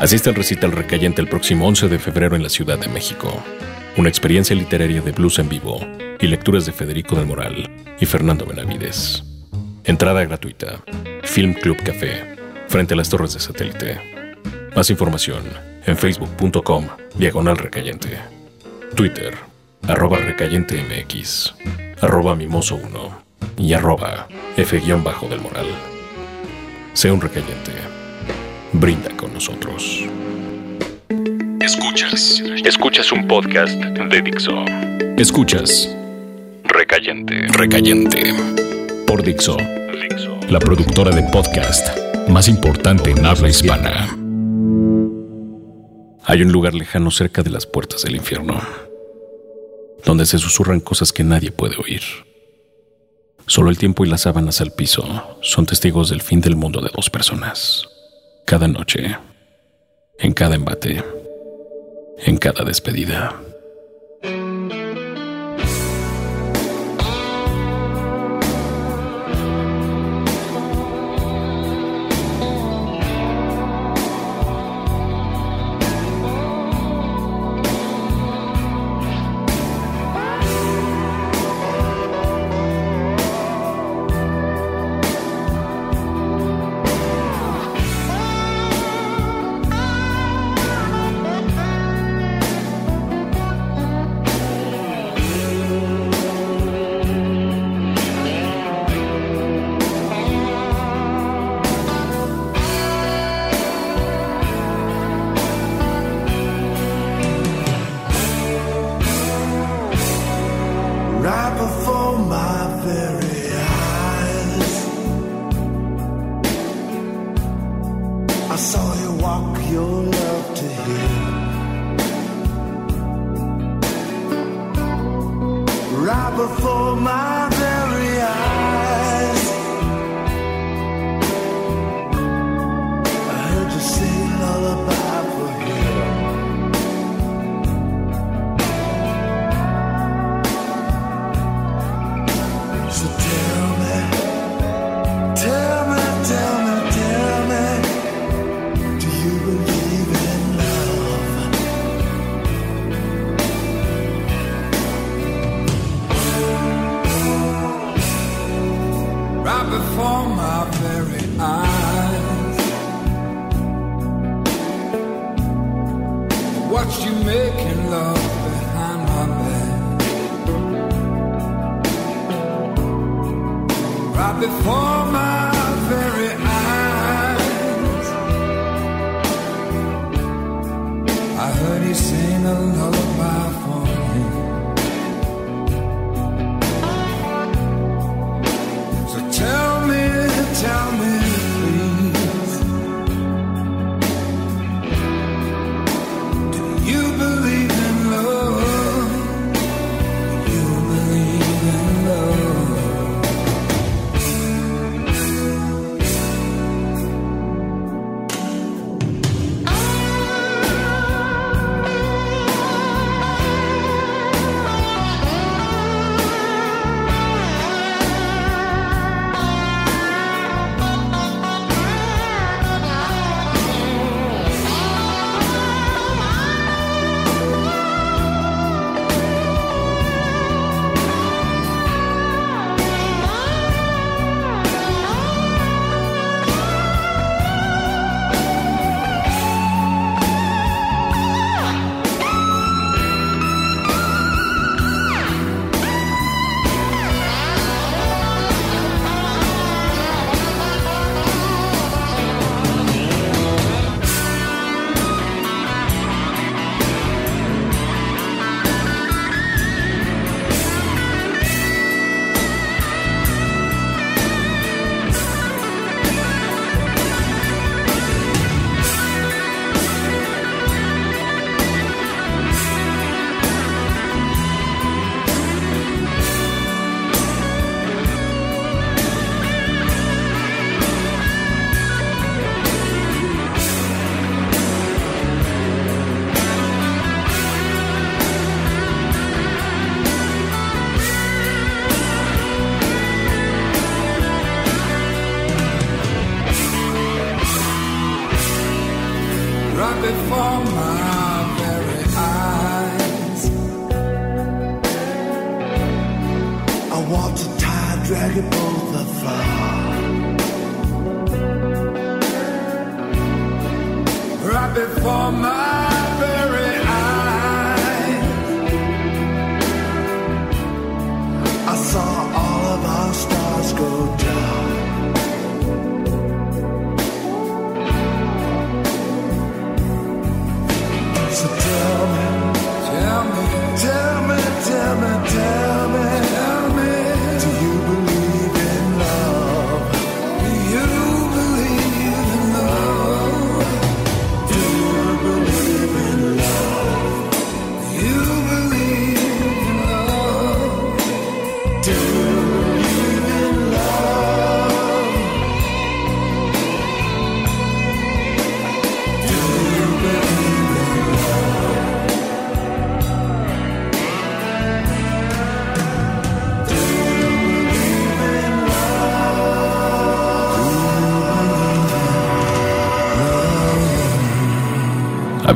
Asiste al recital recayente el próximo 11 de febrero en la Ciudad de México. Una experiencia literaria de blues en vivo y lecturas de Federico del Moral y Fernando Benavides. Entrada gratuita. Film Club Café, frente a las torres de satélite. Más información en facebook.com diagonal recayente. Twitter, arroba recayente arroba mimoso 1 y arroba f-del moral. Sea un recayente. Brinda con nosotros. Escuchas. Escuchas un podcast de Dixo. Escuchas. Recayente. Recayente. Por Dixo. La productora de podcast más importante en habla hispana. Hay un lugar lejano cerca de las puertas del infierno, donde se susurran cosas que nadie puede oír. Solo el tiempo y las sábanas al piso son testigos del fin del mundo de dos personas. Cada noche, en cada embate, en cada despedida.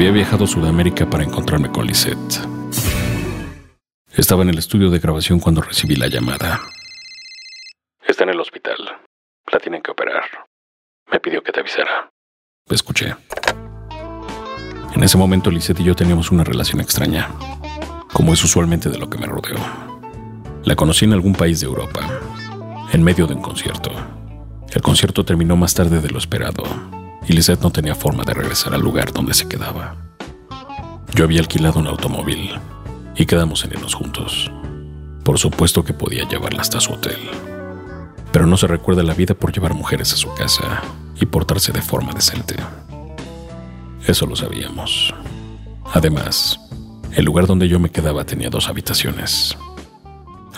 Había viajado a Sudamérica para encontrarme con Lisette. Estaba en el estudio de grabación cuando recibí la llamada. Está en el hospital. La tienen que operar. Me pidió que te avisara. Escuché. En ese momento Lisette y yo teníamos una relación extraña, como es usualmente de lo que me rodeó. La conocí en algún país de Europa, en medio de un concierto. El concierto terminó más tarde de lo esperado, y Lisette no tenía forma de regresar al lugar donde se quedaba. Yo había alquilado un automóvil y quedamos en irnos juntos. Por supuesto que podía llevarla hasta su hotel. Pero no se recuerda la vida por llevar mujeres a su casa y portarse de forma decente. Eso lo sabíamos. Además, el lugar donde yo me quedaba tenía dos habitaciones.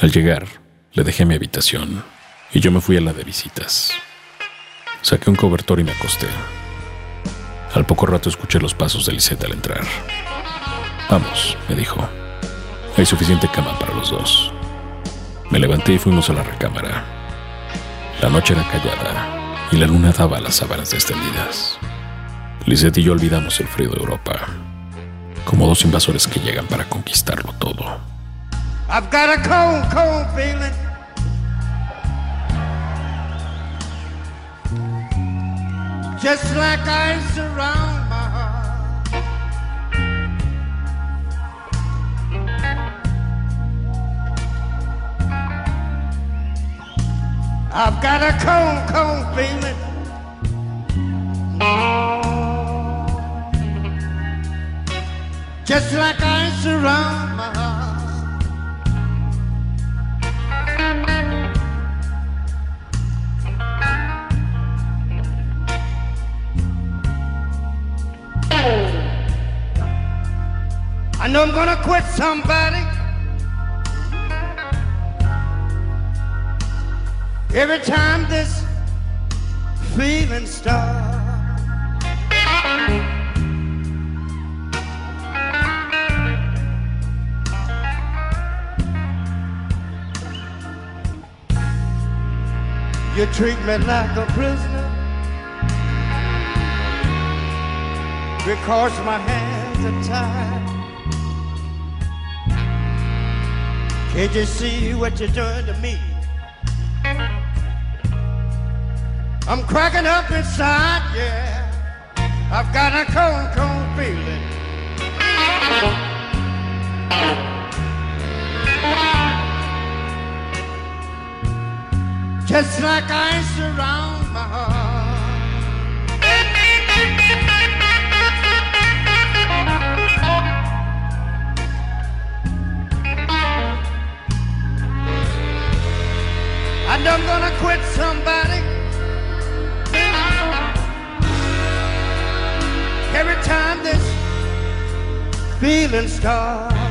Al llegar, le dejé mi habitación y yo me fui a la de visitas. Saqué un cobertor y me acosté. Al poco rato escuché los pasos de Lisette al entrar. Vamos, me dijo. Hay suficiente cama para los dos. Me levanté y fuimos a la recámara. La noche era callada y la luna daba las sábanas extendidas. Lisette y yo olvidamos el frío de Europa, como dos invasores que llegan para conquistarlo todo. I've got a cold, cold feeling. Just like ice around my heart. I've got a cold, cold feeling. Just like ice around I know I'm gonna quit somebody. Every time this feeling starts. You treat me like a prisoner because my hands are tied. Can't you see what you're doing to me? I'm cracking up inside, yeah. I've got a cold, cold feeling. Just like ice around my heart. I'm gonna quit somebody. Every time this feeling starts.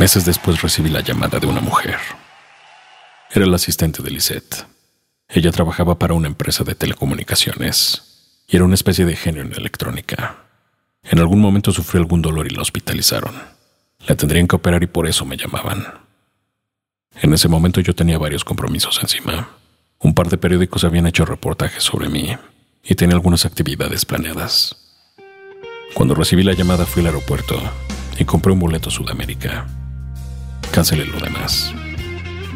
Meses después recibí la llamada de una mujer. Era el asistente de Lisette. Ella trabajaba para una empresa de telecomunicaciones y era una especie de genio en electrónica. En algún momento sufrió algún dolor y la hospitalizaron. La tendrían que operar y por eso me llamaban. En ese momento yo tenía varios compromisos encima. Un par de periódicos habían hecho reportajes sobre mí y tenía algunas actividades planeadas. Cuando recibí la llamada fui al aeropuerto y compré un boleto Sudamérica. Cancelé lo demás,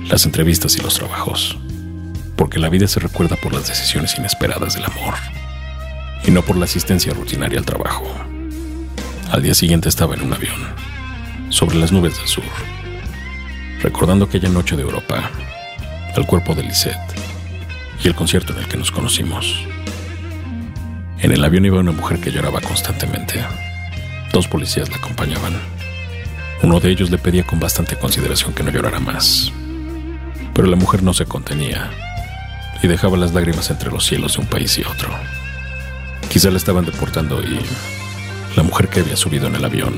las entrevistas y los trabajos, porque la vida se recuerda por las decisiones inesperadas del amor y no por la asistencia rutinaria al trabajo. Al día siguiente estaba en un avión, sobre las nubes del sur, recordando aquella noche de Europa, el cuerpo de Lisette y el concierto en el que nos conocimos. En el avión iba una mujer que lloraba constantemente. Dos policías la acompañaban. Uno de ellos le pedía con bastante consideración que no llorara más. Pero la mujer no se contenía y dejaba las lágrimas entre los cielos de un país y otro. Quizá la estaban deportando y la mujer que había subido en el avión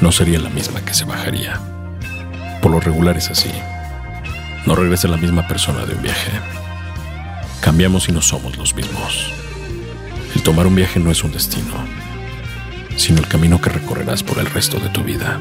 no sería la misma que se bajaría. Por lo regular es así. No regresa la misma persona de un viaje. Cambiamos y no somos los mismos. El tomar un viaje no es un destino, sino el camino que recorrerás por el resto de tu vida.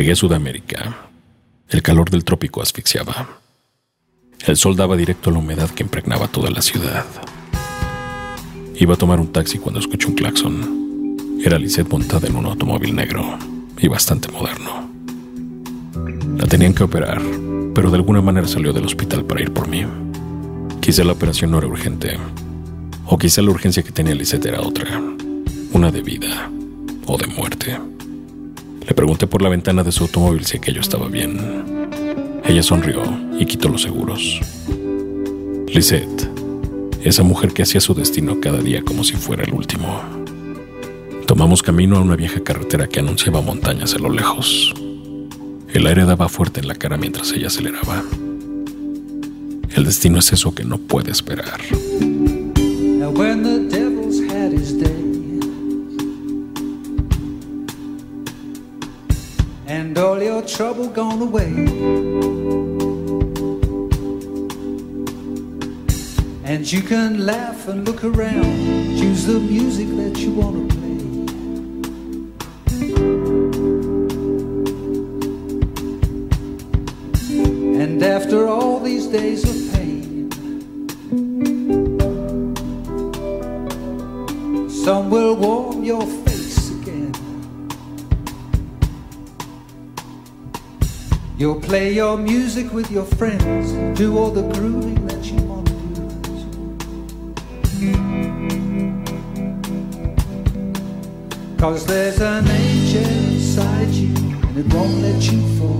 Llegué a Sudamérica. El calor del trópico asfixiaba. El sol daba directo a la humedad que impregnaba toda la ciudad. Iba a tomar un taxi cuando escuché un claxon. Era Lisette montada en un automóvil negro y bastante moderno. La tenían que operar, pero de alguna manera salió del hospital para ir por mí. Quizá la operación no era urgente, o quizá la urgencia que tenía Lisette era otra, una de vida o de muerte. Le pregunté por la ventana de su automóvil si aquello estaba bien. Ella sonrió y quitó los seguros. Lisette, esa mujer que hacía su destino cada día como si fuera el último. Tomamos camino a una vieja carretera que anunciaba montañas a lo lejos. El aire daba fuerte en la cara mientras ella aceleraba. El destino es eso que no puede esperar. All your trouble gone away. And you can laugh and look around, choose the music that you want to play. You'll play your music with your friends, do all the grooving that you want to do. Cause there's an angel inside you, and it won't let you fall.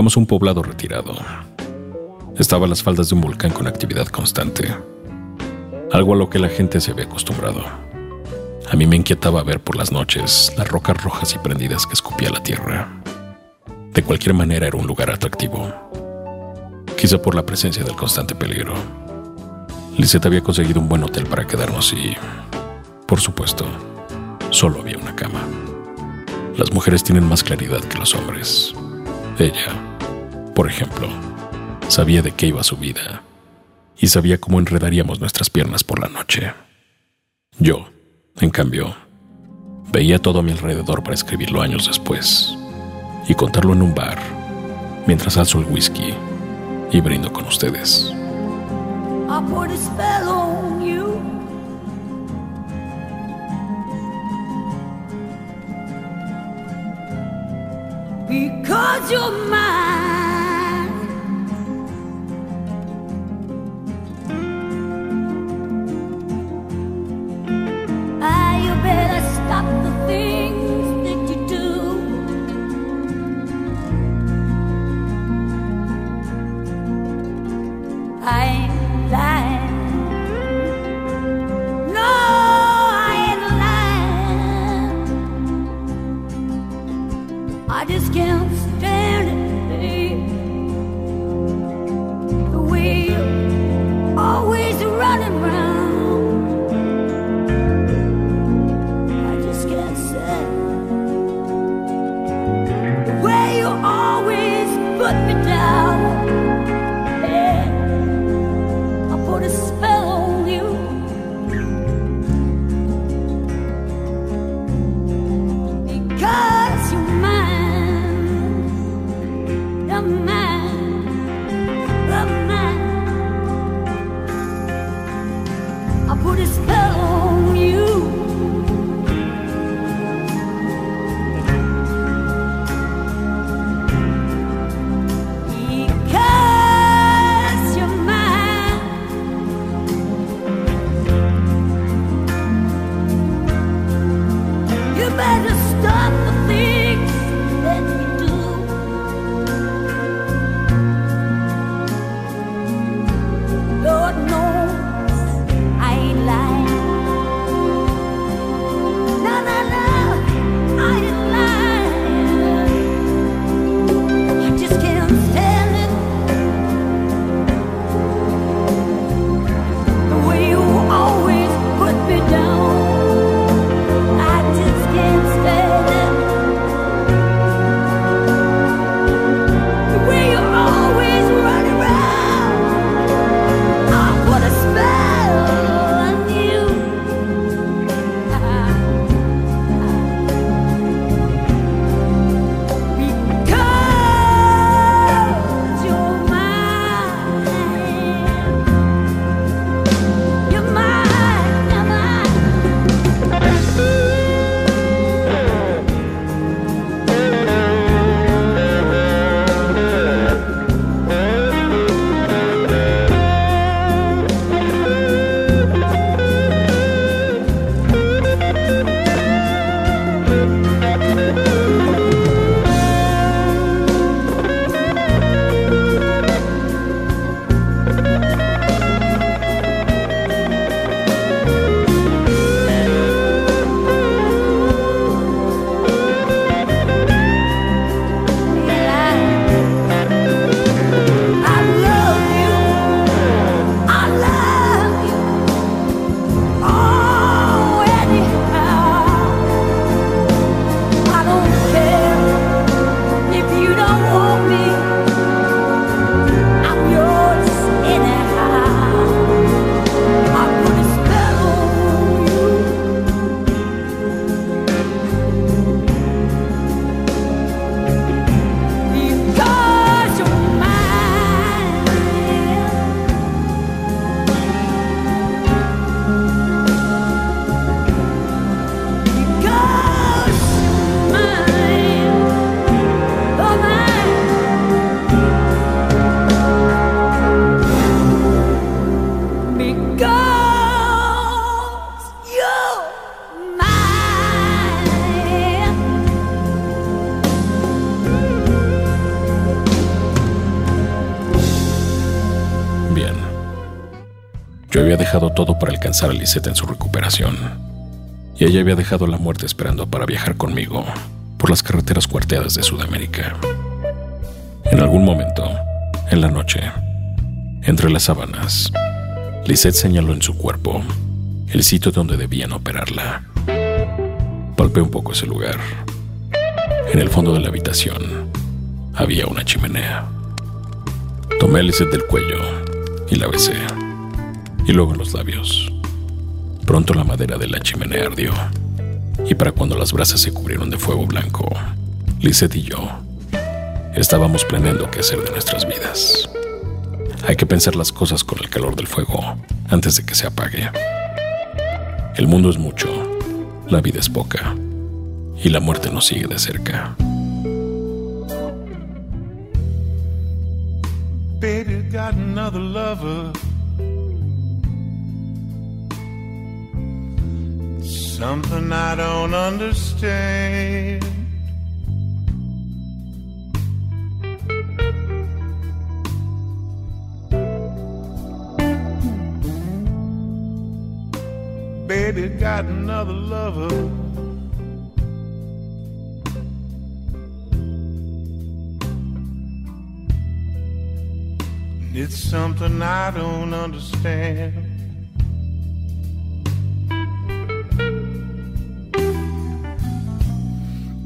Llegamos a un poblado retirado. Estaba a las faldas de un volcán con actividad constante, algo a lo que la gente se había acostumbrado. A mí me inquietaba ver por las noches las rocas rojas y prendidas que escupía la tierra. De cualquier manera era un lugar atractivo, quizá por la presencia del constante peligro. Lisette había conseguido un buen hotel para quedarnos y, por supuesto, solo había una cama. Las mujeres tienen más claridad que los hombres. Ella, por ejemplo, sabía de qué iba su vida y sabía cómo enredaríamos nuestras piernas por la noche. Yo, en cambio, veía todo a mi alrededor para escribirlo años después y contarlo en un bar mientras alzo el whisky y brindo con ustedes. Dejado todo para alcanzar a Lisette en su recuperación. Y ella había dejado la muerte esperando para viajar conmigo por las carreteras cuarteadas de Sudamérica. En algún momento, en la noche, entre las sábanas, Lisette señaló en su cuerpo el sitio donde debían operarla. Palpé un poco ese lugar. En el fondo de la habitación había una chimenea. Tomé a Lisette del cuello y la besé, y luego los labios. Pronto la madera de la chimenea ardió, y para cuando las brasas se cubrieron de fuego blanco, Lisette y yo estábamos planeando qué hacer de nuestras vidas. Hay que pensar las cosas con el calor del fuego antes de que se apague. El mundo es mucho, la vida es poca, y la muerte nos sigue de cerca. Baby got another lover. Something I don't understand. Baby got another lover. It's something I don't understand.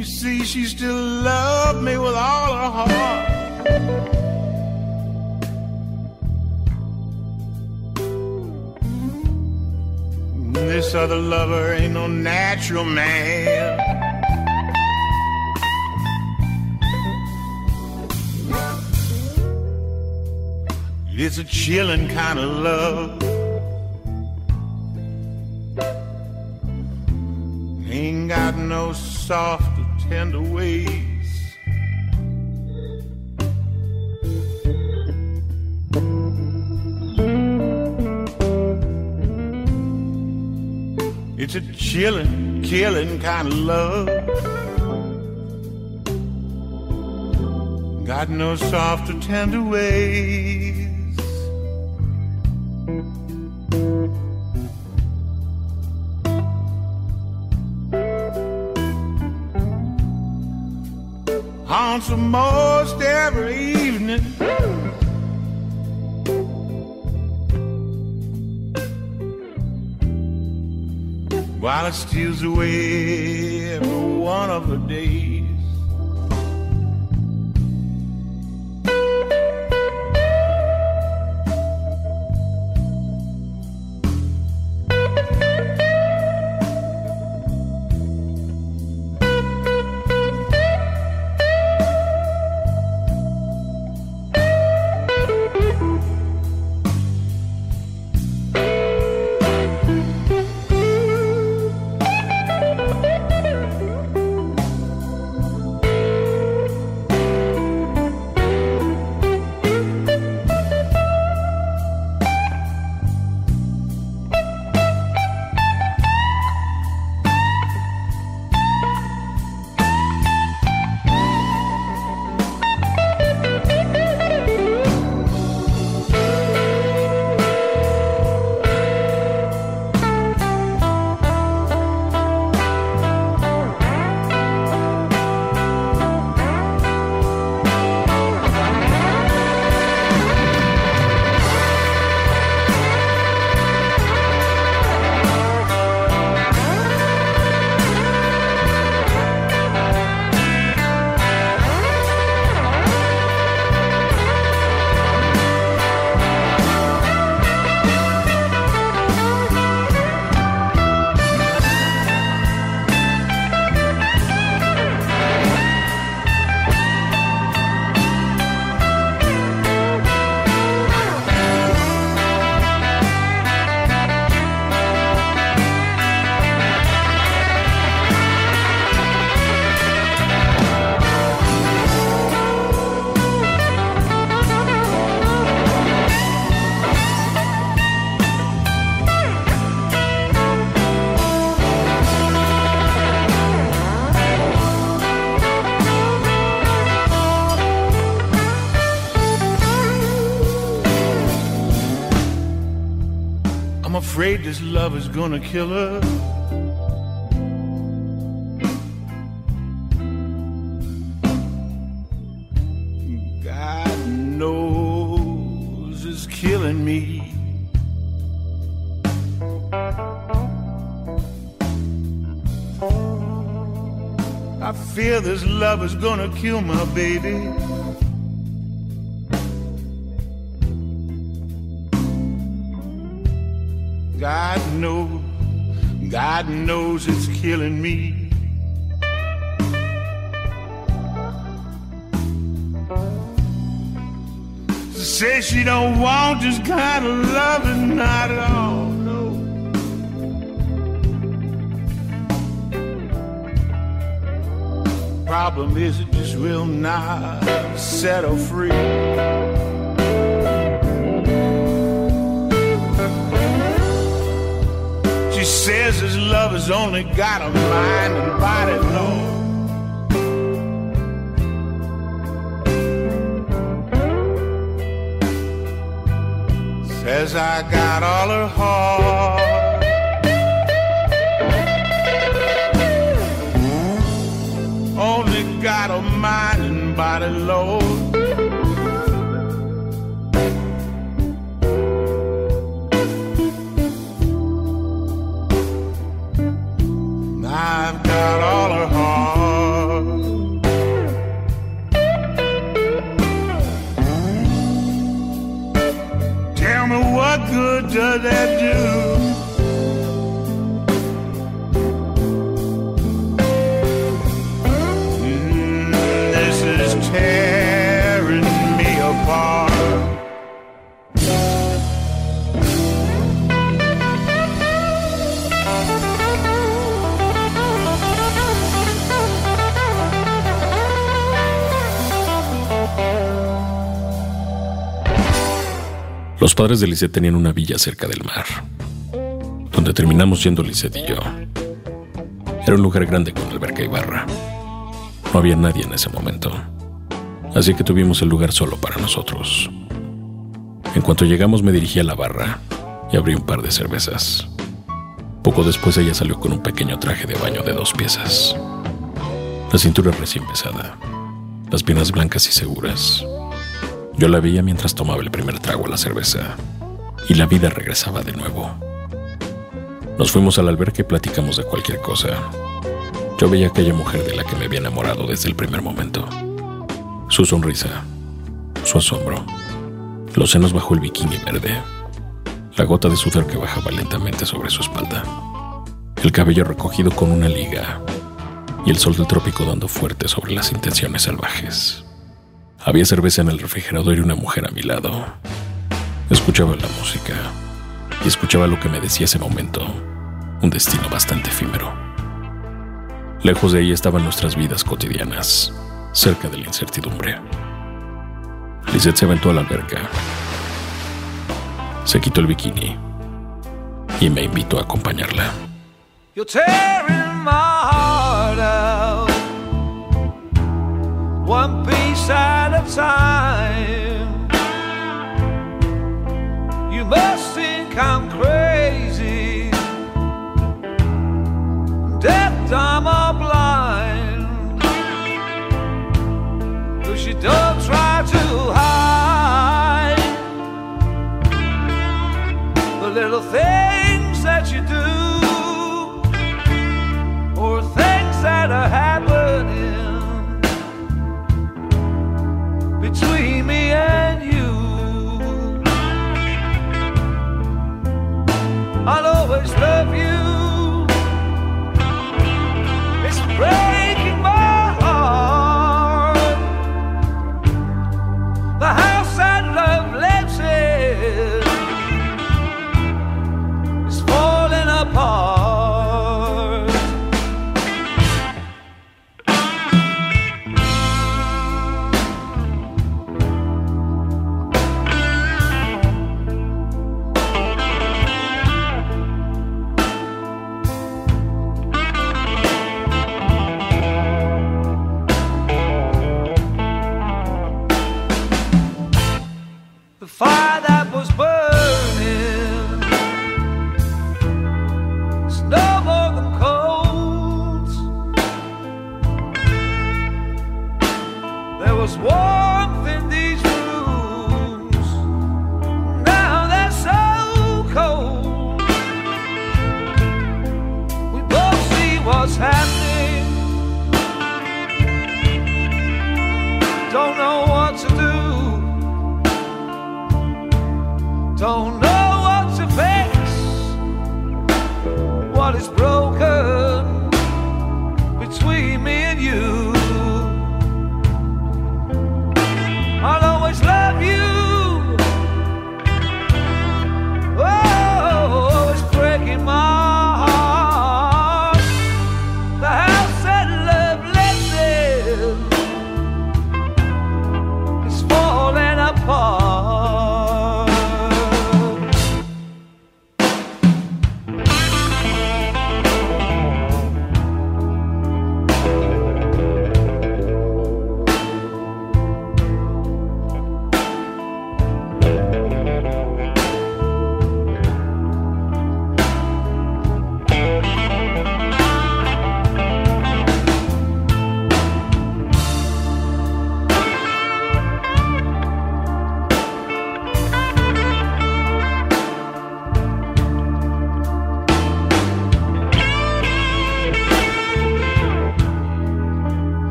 You see, she still loved me with all her heart. This other lover ain't no natural man. It's a chilling kind of love. Ain't got no soft tender ways. It's a chilling, killing kind of love. Got no soft or tender ways. Steals away every one of the days. Love is gonna kill her. God knows it's killing me. I fear this love is gonna kill my baby. God knows, God knows it's killing me. Say she don't want this kind of loving, not at all, no. Problem is, it just will not set her free. Says his love has only got a mind and body, Lord. Says I got all her heart. Los padres de Lisette tenían una villa cerca del mar, donde terminamos yendo Lisette y yo. Era un lugar grande con alberca y barra. No había nadie en ese momento, así que tuvimos el lugar solo para nosotros. En cuanto llegamos me dirigí a la barra y abrí un par de cervezas. Poco después ella salió con un pequeño traje de baño de dos piezas. La cintura recién pesada, las piernas blancas y seguras. Yo la veía mientras tomaba el primer trago a la cerveza y la vida regresaba de nuevo. Nos fuimos al alberca y platicamos de cualquier cosa. Yo veía aquella mujer de la que me había enamorado desde el primer momento. Su sonrisa, su asombro, los senos bajo el bikini verde, la gota de sudor que bajaba lentamente sobre su espalda, el cabello recogido con una liga y el sol del trópico dando fuerte sobre las intenciones salvajes. Había cerveza en el refrigerador y una mujer a mi lado. Escuchaba la música y escuchaba lo que me decía ese momento, un destino bastante efímero. Lejos de ahí estaban nuestras vidas cotidianas, cerca de la incertidumbre. Lisette se aventó a la alberca, se quitó el bikini y me invitó a acompañarla. You're at a time. You must think I'm crazy, deaf, dumb, or blind. Cause you don't try to hide the little things that you do love you.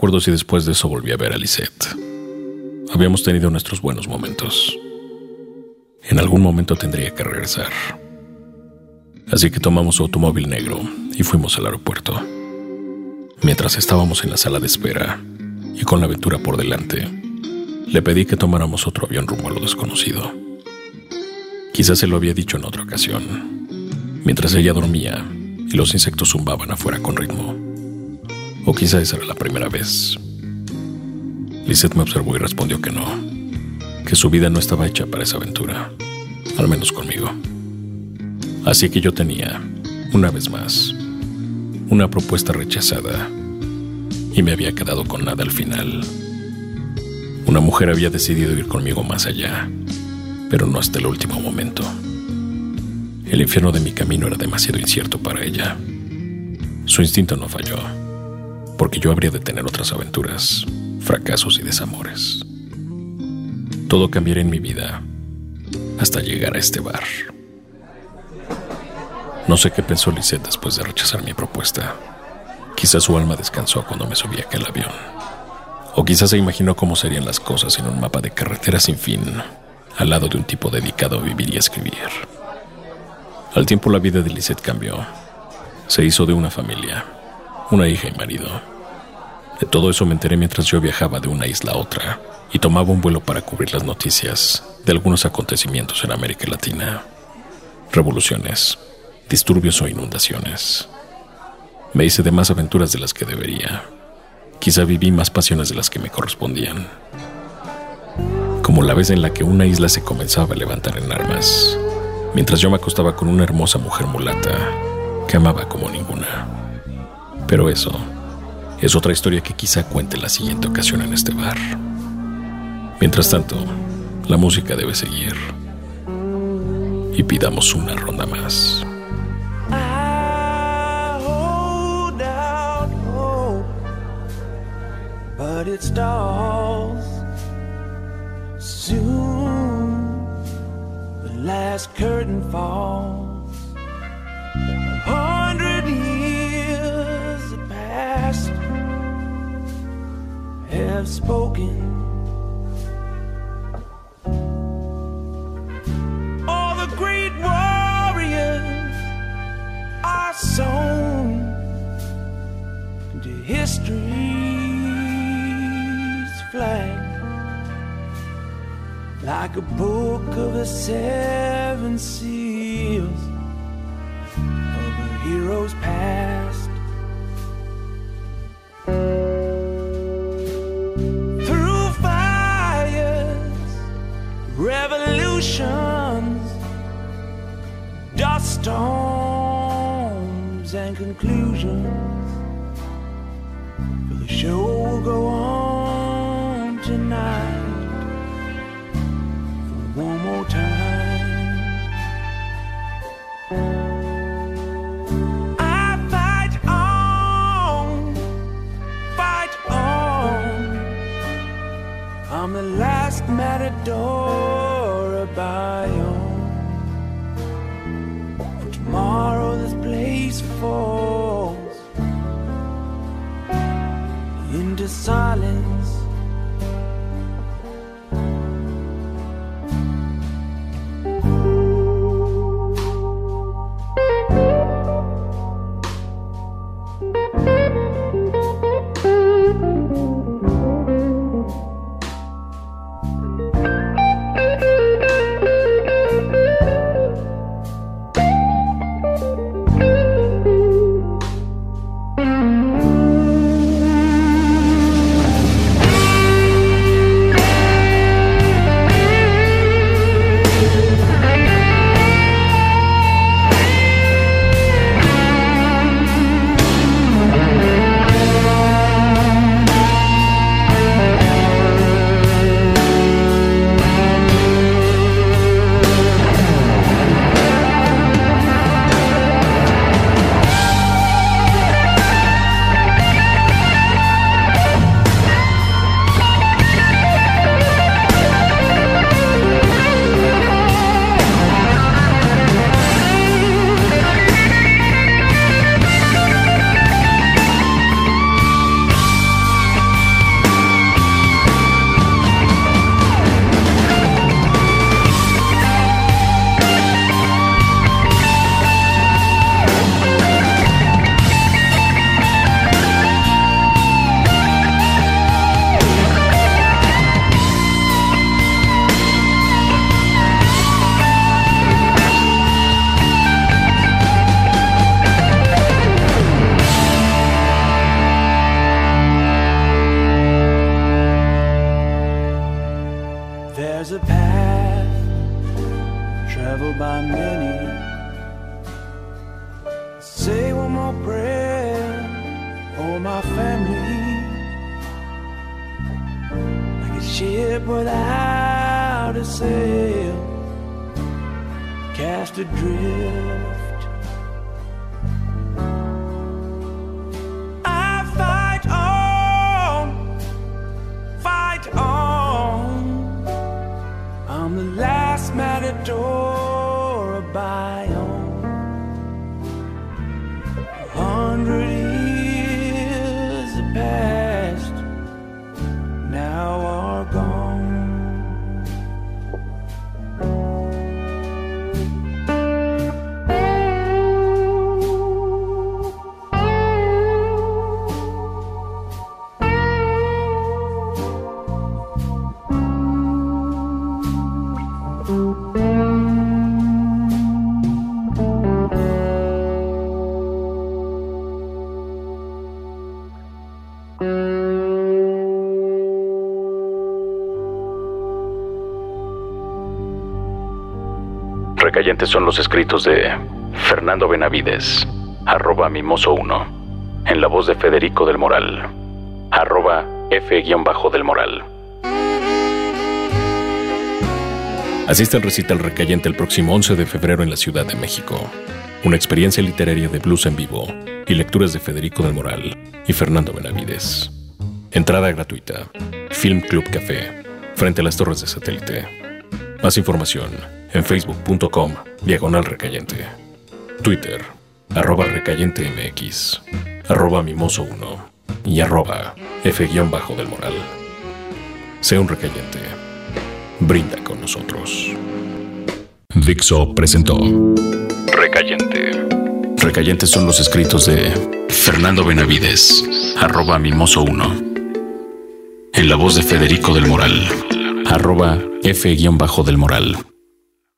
Recuerdo si después de eso volví a ver a Lisette. Habíamos tenido nuestros buenos momentos. En algún momento tendría que regresar. Así que tomamos su automóvil negro y fuimos al aeropuerto. Mientras estábamos en la sala de espera y con la aventura por delante, le pedí que tomáramos otro avión rumbo a lo desconocido. Quizás se lo había dicho en otra ocasión, mientras ella dormía y los insectos zumbaban afuera con ritmo. O quizá esa era la primera vez. Lisette me observó y respondió que no, que su vida no estaba hecha para esa aventura, al menos conmigo. Así que yo tenía, una vez más, una propuesta rechazada y me había quedado con nada al final. Una mujer había decidido ir conmigo más allá, pero no hasta el último momento. El infierno de mi camino era demasiado incierto para ella. Su instinto no falló, porque yo habría de tener otras aventuras, fracasos y desamores. Todo cambiaría en mi vida hasta llegar a este bar. No sé qué pensó Lisette después de rechazar mi propuesta. Quizás su alma descansó cuando me subí a aquel avión. O quizás se imaginó cómo serían las cosas en un mapa de carretera sin fin, al lado de un tipo dedicado a vivir y escribir. Al tiempo la vida de Lisette cambió. Se hizo de una familia, una hija y marido. De todo eso me enteré mientras yo viajaba de una isla a otra y tomaba un vuelo para cubrir las noticias de algunos acontecimientos en América Latina. Revoluciones, disturbios o inundaciones. Me hice de más aventuras de las que debería. Quizá viví más pasiones de las que me correspondían. Como la vez en la que una isla se comenzaba a levantar en armas, mientras yo me acostaba con una hermosa mujer mulata que amaba como ninguna. Pero eso es otra historia que quizá cuente la siguiente ocasión en este bar. Mientras tanto, la música debe seguir. Y pidamos una ronda más. But. Soon the last curtain falls. Have spoken. All the great warriors are sown into history's flag like a book of the seven seals of a hero's past. Storms, and conclusions. For the show will go on tonight for one more time. I fight on, fight on. I'm the last matador Son los escritos de Fernando Benavides, arroba mimoso 1, en la voz de Federico del Moral, arroba F-del Moral. Asiste al recital Recayente el próximo 11 de febrero en la Ciudad de México. Una experiencia literaria de blues en vivo y lecturas de Federico del Moral y Fernando Benavides. Entrada gratuita. Film Club Café, frente a las torres de satélite. Más información en facebook.com diagonal recayente. Twitter, arroba recayente mx, arroba mimoso 1 y arroba f-del moral. Sea un recayente. Brinda con nosotros. Dixo presentó Recayente. Recayentes son los escritos de Fernando Benavides, arroba mimoso 1. En la voz de Federico del Moral, arroba f-del moral.